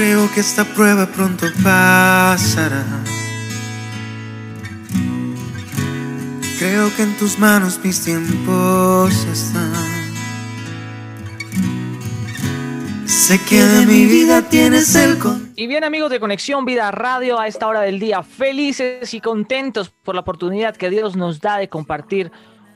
Creo que esta prueba pronto pasará. Creo que en tus manos mis tiempos están. Sé que de mi vida tienes el control. Y bien amigos de Conexión Vida Radio a esta hora del día, felices y contentos por la oportunidad que Dios nos da de compartir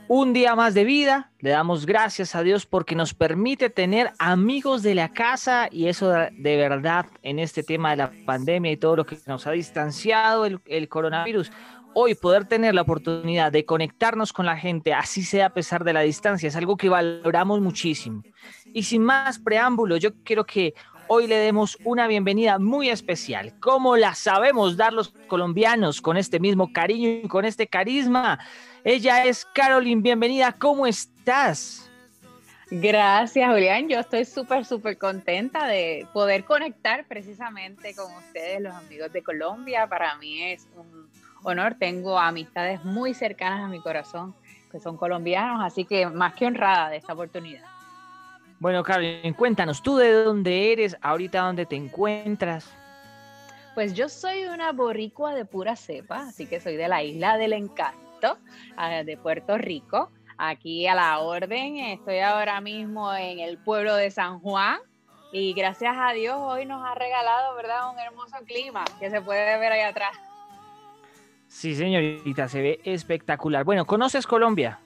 un día más de vida. Le damos gracias a Dios porque nos permite tener amigos de la casa y eso de verdad en este tema de la pandemia y todo lo que nos ha distanciado el, coronavirus. Hoy poder tener la oportunidad de conectarnos con la gente, así sea a pesar de la distancia, es algo que valoramos muchísimo. Y sin más preámbulo, yo quiero que hoy le demos una bienvenida muy especial, como la sabemos dar los colombianos, con este mismo cariño y con este carisma. Ella es Caroline, bienvenida, ¿cómo estás? Gracias, Julián. Yo estoy súper, súper contenta de poder conectar precisamente con ustedes, los amigos de Colombia. Para mí es un honor. Tengo amistades muy cercanas a mi corazón que son colombianos, así que más que honrada de esta oportunidad. Bueno, Caroline, cuéntanos, ¿tú de dónde eres? ¿Ahorita dónde te encuentras? Pues yo soy una boricua de pura cepa, así que soy de la isla del encanto de Puerto Rico. Aquí a la orden, estoy ahora mismo en el pueblo de San Juan y gracias a Dios hoy nos ha regalado, ¿verdad? Un hermoso clima que se puede ver ahí atrás. Sí, señorita, se ve espectacular. Bueno, ¿conoces Colombia?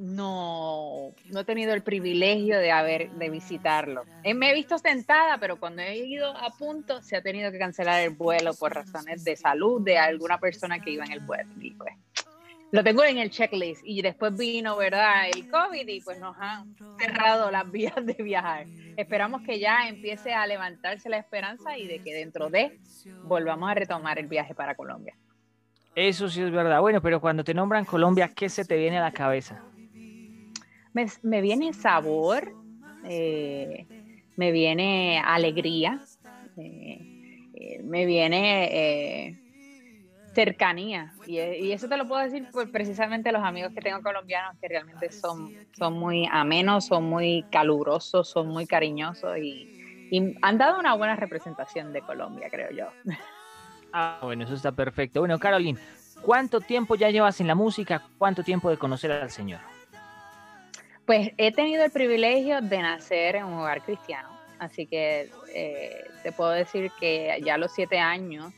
No, no he tenido el privilegio de haber de visitarlo. Eh, me he visto sentada, pero cuando he ido a punto se ha tenido que cancelar el vuelo por razones de salud de alguna persona que iba en el vuelo. Y pues lo tengo en el checklist y después vino, ¿verdad? El COVID y pues nos han cerrado las vías de viajar. Esperamos que ya empiece a levantarse la esperanza y de que dentro de volvamos a retomar el viaje para Colombia. Eso sí es verdad. Bueno, pero cuando te nombran Colombia, ¿qué se te viene a la cabeza? Me, viene sabor, eh, me viene alegría, eh, eh, me viene cercanía. Y, eso te lo puedo decir por precisamente los amigos que tengo colombianos que realmente son, son muy amenos, son muy calurosos, son muy cariñosos y, han dado una buena representación de Colombia, creo yo. Ah, bueno, eso está perfecto. Bueno, Caroline, ¿cuánto tiempo ya llevas en la música? ¿Cuánto tiempo de conocer al Señor? Pues he tenido el privilegio de nacer en un hogar cristiano, así que eh, te puedo decir que ya a los siete años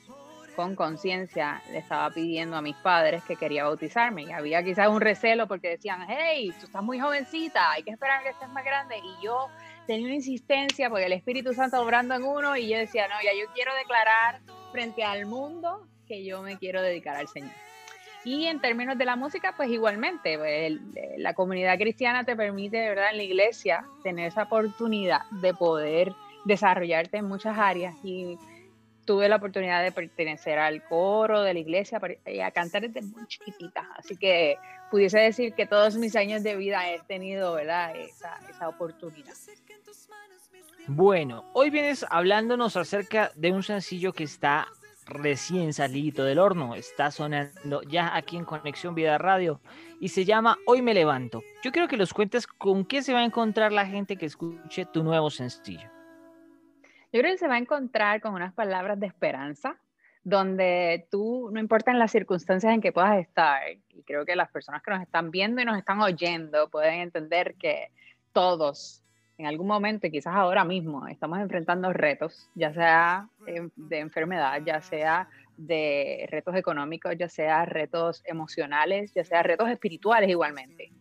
con conciencia le estaba pidiendo a mis padres que quería bautizarme y había quizás un recelo porque decían, hey, tú estás muy jovencita, hay que esperar que estés más grande y yo tenía una insistencia porque el Espíritu Santo obrando en uno y yo decía, no, ya yo quiero declarar frente al mundo que yo me quiero dedicar al Señor. Y en términos de la música, pues igualmente, pues, la comunidad cristiana te permite, ¿verdad? En la iglesia tener esa oportunidad de poder desarrollarte en muchas áreas y tuve la oportunidad de pertenecer al coro de la iglesia y a cantar desde muy chiquitita. Así que pudiese decir que todos mis años de vida he tenido ¿verdad? Esa, esa oportunidad. Bueno, hoy vienes hablándonos acerca de un sencillo que está recién salido del horno, está sonando ya aquí en Conexión Vida Radio y se llama Hoy me levanto. Yo quiero que los cuentes con qué se va a encontrar la gente que escuche tu nuevo sencillo. Yo creo que se va a encontrar con unas palabras de esperanza, donde tú, no importa en las circunstancias en que puedas estar, y creo que las personas que nos están viendo y nos están oyendo pueden entender que todos, en algún momento, y quizás ahora mismo, estamos enfrentando retos, ya sea de enfermedad, ya sea de retos económicos, ya sea retos emocionales, ya sea retos espirituales igualmente.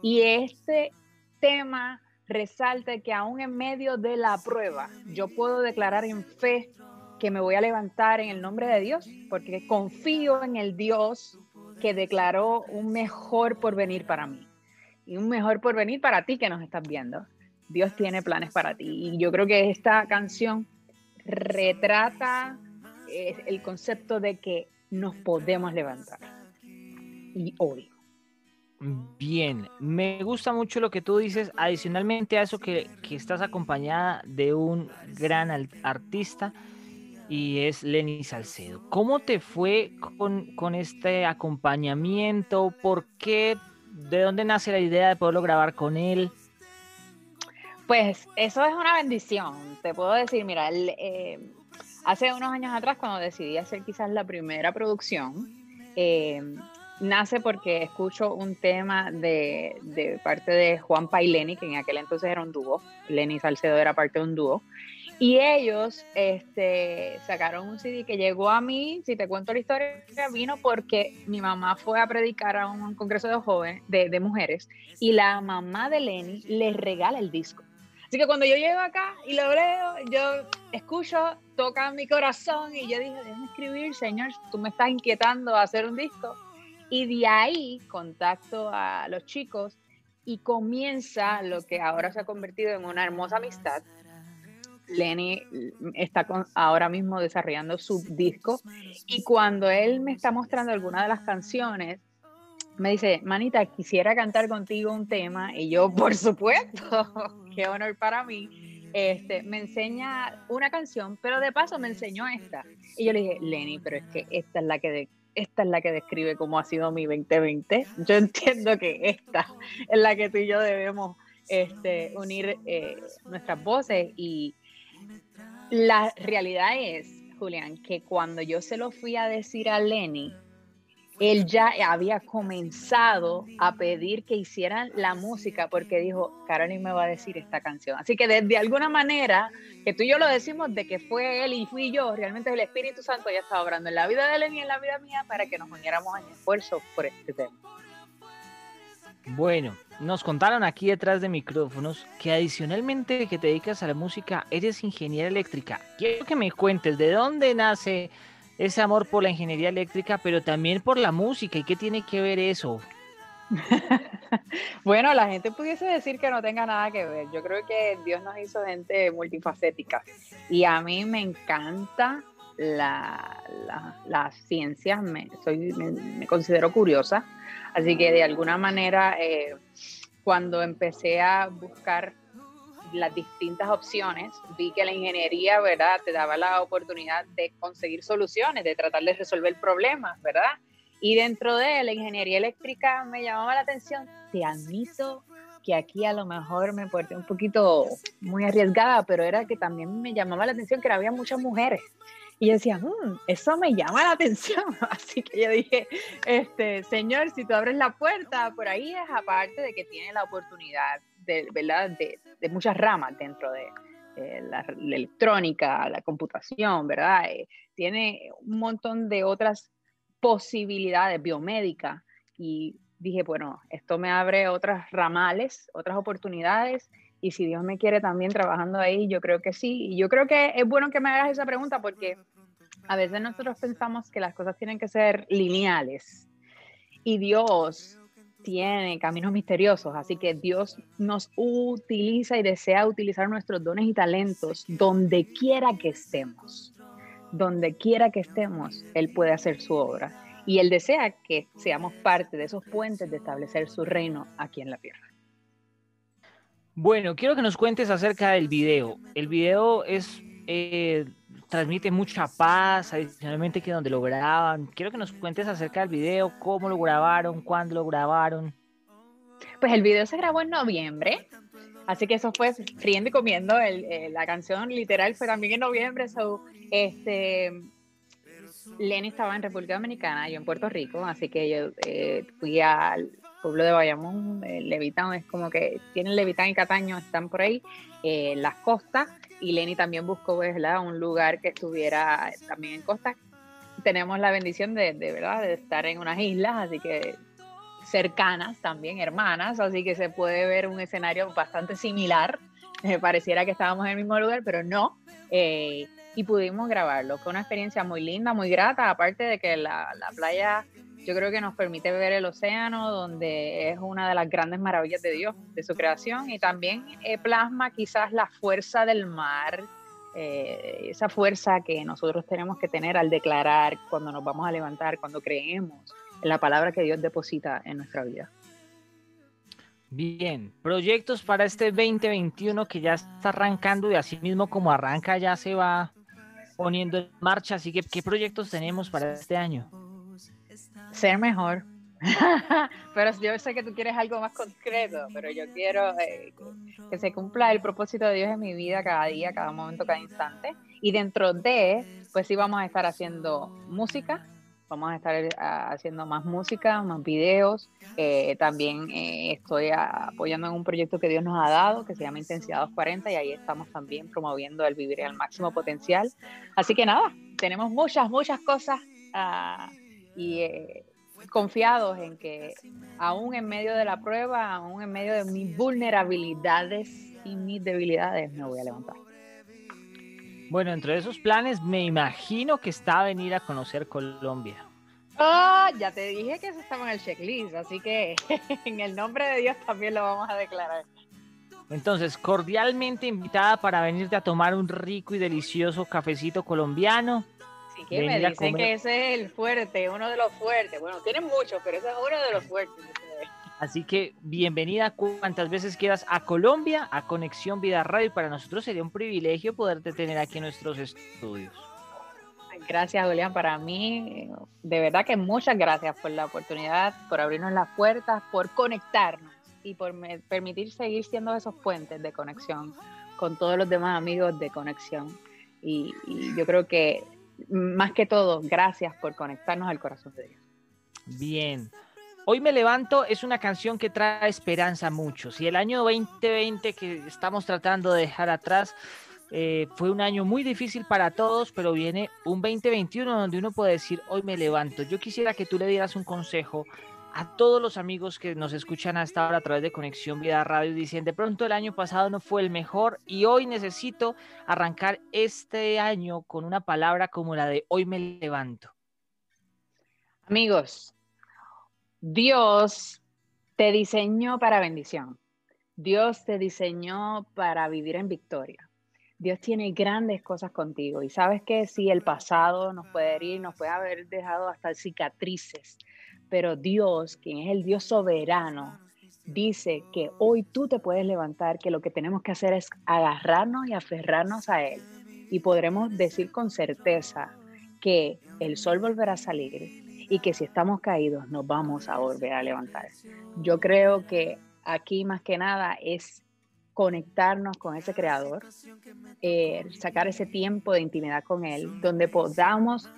Y este tema resalta que aún en medio de la prueba, yo puedo declarar en fe que me voy a levantar en el nombre de Dios, porque confío en el Dios que declaró un mejor porvenir para mí y un mejor porvenir para ti que nos estás viendo. Dios tiene planes para ti. Y yo creo que esta canción retrata eh, el concepto de que nos podemos levantar. Y hoy. Bien, me gusta mucho lo que tú dices, adicionalmente a eso que, estás acompañada de un gran artista y es Lenny Salcedo. ¿Cómo te fue con, con, este acompañamiento? ¿Por qué? ¿De dónde nace la idea de poderlo grabar con él? Pues eso es una bendición. Te puedo decir, mira, eh, hace unos años atrás cuando decidí hacer quizás la primera producción, eh, nace porque escucho un tema de, parte de Juan y Lenny, que en aquel entonces era un dúo. Lenny Salcedo era parte de un dúo. Y ellos este, sacaron un CD que llegó a mí, si te cuento la historia, vino porque mi mamá fue a predicar a un congreso de jóvenes, de, de mujeres, y la mamá de Lenny les regala el disco. Así que cuando yo llego acá y lo leo, yo escucho, toca mi corazón y yo dije, déjame escribir, Señor, tú me estás inquietando a hacer un disco. Y de ahí contacto a los chicos y comienza lo que ahora se ha convertido en una hermosa amistad. Lenny está ahora mismo desarrollando su disco y cuando él me está mostrando alguna de las canciones, me dice, Manita, quisiera cantar contigo un tema y yo, por supuesto, qué honor para mí. Este, me enseña una canción, pero de paso me enseñó esta. Y yo le dije, Lenny, pero es que esta es la que esta es la que describe cómo ha sido mi 2020. Yo entiendo que esta es la que tú y yo debemos este, unir eh, nuestras voces y, la realidad es, Julián, que cuando yo se lo fui a decir a Lenny, él ya había comenzado a pedir que hicieran la música porque dijo, Carolyn me va a decir esta canción. Así que de, alguna manera, que tú y yo lo decimos de que fue él y fui yo, realmente el Espíritu Santo ya estaba obrando en la vida de Lenny y en la vida mía para que nos uniéramos en esfuerzo por este tema. Bueno, nos contaron aquí detrás de micrófonos que adicionalmente que te dedicas a la música, eres ingeniera eléctrica. Quiero que me cuentes de dónde nace ese amor por la ingeniería eléctrica, pero también por la música y qué tiene que ver eso. bueno, la gente pudiese decir que no tenga nada que ver. Yo creo que Dios nos hizo gente multifacética y a mí me encanta la, las ciencias, me, soy, me considero curiosa Así que de alguna manera, eh, cuando empecé a buscar las distintas opciones, vi que la ingeniería, ¿verdad?, te daba la oportunidad de conseguir soluciones, de tratar de resolver problemas, ¿verdad? Y dentro de la ingeniería eléctrica me llamaba la atención, te admito que aquí a lo mejor me porté un poquito muy arriesgada, pero era que también me llamaba la atención que había muchas mujeres. Y yo decía, mm, eso me llama la atención. Así que yo dije, este, Señor, si tú abres la puerta, por ahí es aparte de que tiene la oportunidad de, ¿verdad? de, muchas ramas dentro de la, electrónica, la computación, ¿verdad? Eh, tiene un montón de otras posibilidades biomédicas y dije, bueno, esto me abre otras ramales, otras oportunidades y si Dios me quiere también trabajando ahí, yo creo que sí. Y yo creo que es bueno que me hagas esa pregunta porque a veces nosotros pensamos que las cosas tienen que ser lineales y Dios tiene caminos misteriosos, así que Dios nos utiliza y desea utilizar nuestros dones y talentos donde quiera que estemos. Donde quiera que estemos, Él puede hacer su obra. Y Él desea que seamos parte de esos puentes de establecer su reino aquí en la tierra. Bueno, quiero que nos cuentes acerca del video. El video es eh, transmite mucha paz, adicionalmente que donde lo graban. Quiero que nos cuentes acerca del video, cómo lo grabaron, cuándo lo grabaron. Pues el video se grabó en noviembre, así que eso fue friendo y comiendo. Eh, la canción literal fue también en noviembre. So, este, Lenny estaba en República Dominicana, yo en Puerto Rico, así que yo eh, fui al pueblo de Bayamón, eh, Levitán, es como que tienen Levitán y Cataño, están por ahí, eh, las costas, y Lenny también buscó ¿verdad? un lugar que estuviera también en costa. Tenemos la bendición de, de, ¿verdad? de estar en unas islas, así que cercanas también, hermanas, así que se puede ver un escenario bastante similar. me pareciera que estábamos en el mismo lugar, pero no. Eh, y pudimos grabarlo. Fue una experiencia muy linda, muy grata, aparte de que la, la playa yo creo que nos permite ver el océano, donde es una de las grandes maravillas de Dios, de su creación, y también eh, plasma quizás la fuerza del mar, eh, esa fuerza que nosotros tenemos que tener al declarar cuando nos vamos a levantar, cuando creemos en la palabra que Dios deposita en nuestra vida. Bien, proyectos para este 2021 que ya está arrancando y así mismo como arranca ya se va poniendo en marcha, así que ¿qué proyectos tenemos para este año? Ser mejor, pero yo sé que tú quieres algo más concreto, pero yo quiero eh, que, se cumpla el propósito de Dios en mi vida cada día, cada momento, cada instante. Y dentro de, pues sí vamos a estar haciendo música, vamos a estar eh, haciendo más música, más videos. Eh, también estoy apoyando en un proyecto que Dios nos ha dado, que se llama Intensidad 240, y ahí estamos también promoviendo el vivir al máximo potencial. Así que nada, tenemos muchas, muchas cosas. Uh, y confiados en que aún en medio de la prueba, aún en medio de mis vulnerabilidades y mis debilidades, me voy a levantar. Bueno, entre esos planes me imagino que está venir a conocer Colombia. Ah, ya te dije que eso estaba en el checklist, así que en el nombre de Dios también lo vamos a declarar. Entonces, cordialmente invitada para venirte a tomar un rico y delicioso cafecito colombiano que me dicen que ese es el fuerte, uno de los fuertes. Bueno, tienen muchos, pero ese es uno de los fuertes. Así que bienvenida cuantas veces quieras a Colombia, a Conexión Vida Radio. Para nosotros sería un privilegio poderte tener aquí en nuestros estudios. Gracias, Julián. Para mí, de verdad que muchas gracias por la oportunidad, por abrirnos las puertas, por conectarnos y por permitir seguir siendo esos puentes de conexión con todos los demás amigos de conexión. y yo creo que más que todo, gracias por conectarnos al corazón de Dios. Bien. Hoy me levanto es una canción que trae esperanza a muchos. Y el año 2020 que estamos tratando de dejar atrás eh, fue un año muy difícil para todos, pero viene un 2021 donde uno puede decir, hoy me levanto. Yo quisiera que tú le dieras un consejo a todos los amigos que nos escuchan hasta ahora a través de Conexión Vida Radio dicen, de pronto el año pasado no fue el mejor y hoy necesito arrancar este año con una palabra como la de hoy me levanto. Amigos, Dios te diseñó para bendición. Dios te diseñó para vivir en victoria. Dios tiene grandes cosas contigo y sabes que si el pasado nos puede herir, nos puede haber dejado hasta cicatrices, pero Dios, quien es el Dios soberano, dice que hoy tú te puedes levantar, que lo que tenemos que hacer es agarrarnos y aferrarnos a Él. Y podremos decir con certeza que el sol volverá a salir y que si estamos caídos nos vamos a volver a levantar. Yo creo que aquí más que nada es conectarnos con ese creador, eh, sacar ese tiempo de intimidad con Él, donde podamos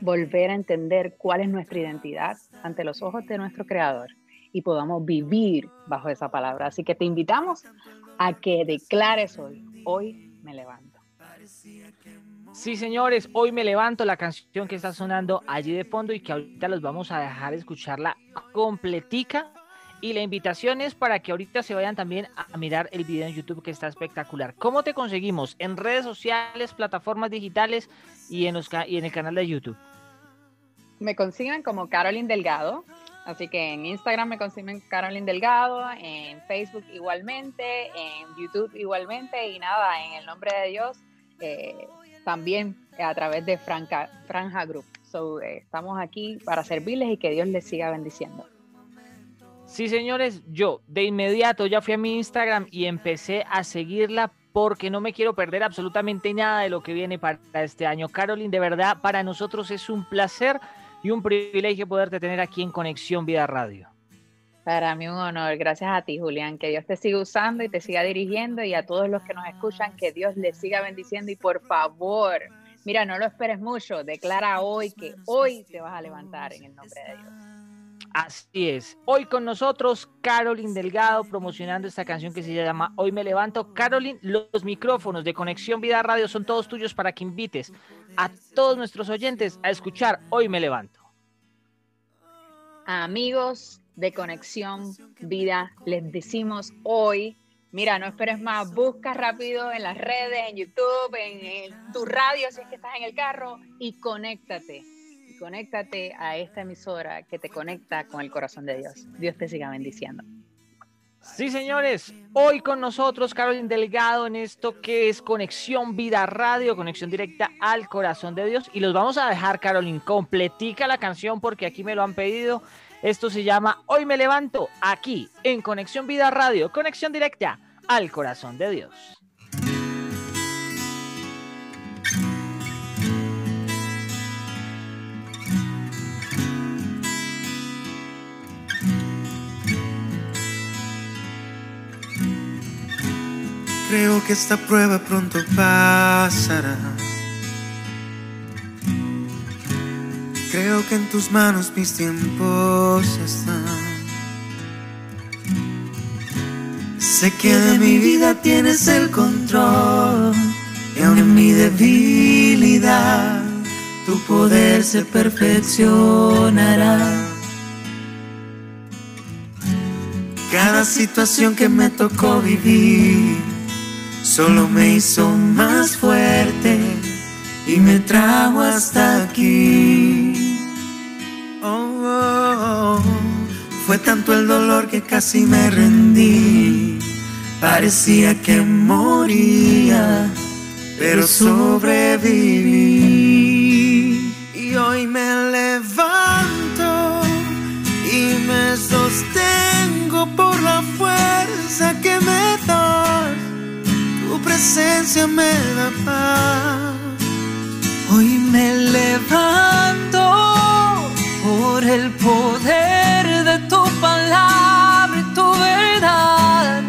volver a entender cuál es nuestra identidad ante los ojos de nuestro Creador y podamos vivir bajo esa palabra. Así que te invitamos a que declares hoy, hoy me levanto. Sí, señores, hoy me levanto la canción que está sonando allí de fondo y que ahorita los vamos a dejar escucharla completica. Y la invitación es para que ahorita se vayan también a mirar el video en YouTube que está espectacular. ¿Cómo te conseguimos? En redes sociales, plataformas digitales y en, los, y en el canal de YouTube me consiguen como Carolyn Delgado. Así que en Instagram me consiguen Carolyn Delgado, en Facebook igualmente, en YouTube igualmente y nada, en el nombre de Dios eh, también a través de Franca, Franja Group. So, eh, estamos aquí para servirles y que Dios les siga bendiciendo. Sí, señores, yo de inmediato ya fui a mi Instagram y empecé a seguirla porque no me quiero perder absolutamente nada de lo que viene para este año. Carolyn, de verdad, para nosotros es un placer y un privilegio poderte tener aquí en Conexión Vida Radio. Para mí un honor, gracias a ti Julián, que Dios te siga usando y te siga dirigiendo y a todos los que nos escuchan, que Dios les siga bendiciendo y por favor, mira, no lo esperes mucho, declara hoy que hoy te vas a levantar en el nombre de Dios. Así es. Hoy con nosotros Carolyn Delgado promocionando esta canción que se llama Hoy me levanto. Carolyn, los micrófonos de Conexión Vida Radio son todos tuyos para que invites a todos nuestros oyentes a escuchar Hoy me levanto. Amigos de Conexión Vida, les decimos hoy, mira, no esperes más, busca rápido en las redes, en YouTube, en, en tu radio si es que estás en el carro y conéctate conéctate a esta emisora que te conecta con el corazón de Dios. Dios te siga bendiciendo. Sí, señores, hoy con nosotros Carolyn Delgado en esto que es Conexión Vida Radio, conexión directa al corazón de Dios. Y los vamos a dejar, Carolyn, completica la canción porque aquí me lo han pedido. Esto se llama Hoy me levanto aquí en Conexión Vida Radio, conexión directa al corazón de Dios. Creo que esta prueba pronto pasará. Creo que en tus manos mis tiempos están. Sé que de mi vida tienes el control y aun en mi debilidad tu poder se perfeccionará. Cada situación que me tocó vivir solo me hizo más fuerte y me trajo hasta aquí. Oh, oh, oh. Fue tanto el dolor que casi me rendí. Parecía que moría, pero sobreviví. Y hoy me levanto y me sostengo por la fuerza que me presencia me da paz. Hoy me levanto por el poder de tu palabra y tu verdad.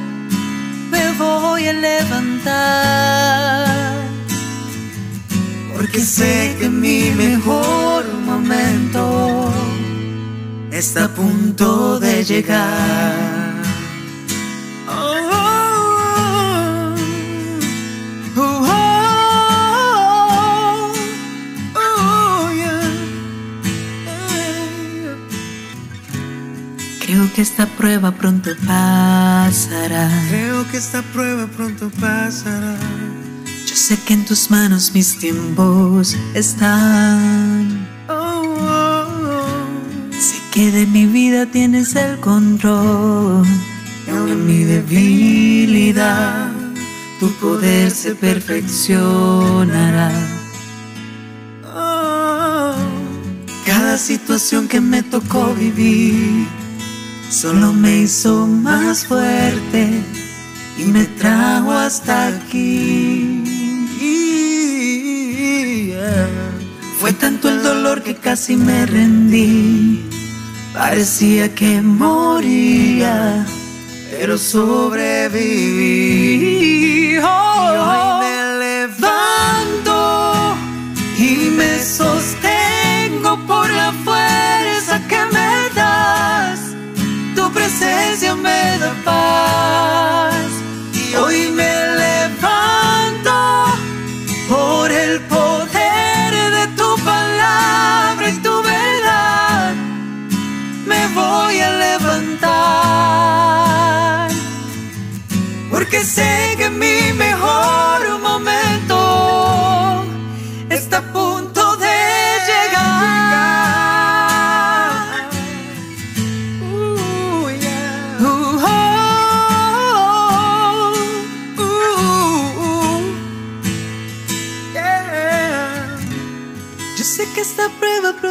Me voy a levantar. Porque sé que mi mejor momento está a punto de llegar. Que esta prueba pronto pasará. Creo que esta prueba pronto pasará. Yo sé que en tus manos mis tiempos están. Oh, oh, oh. Sé que de mi vida tienes el control. Y en mi debilidad, tu poder se perfeccionará. Cada situación que me tocó vivir solo me hizo más fuerte y me trajo hasta aquí. Fue tanto el dolor que casi me rendí. Parecía que moría, pero sobreviví. Oh,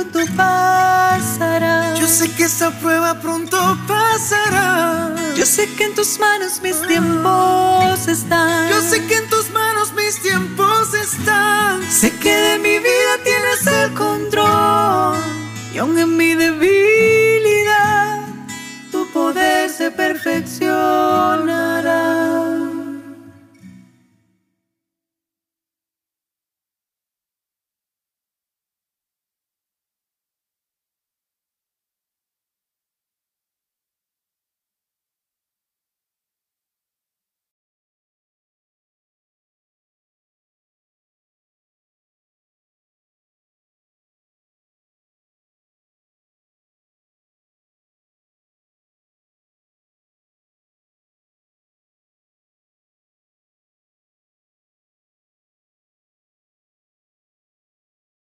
pronto pasará. Yo sé que esta prueba pronto pasará. Yo sé que en tus manos mis tiempos están. Yo sé que en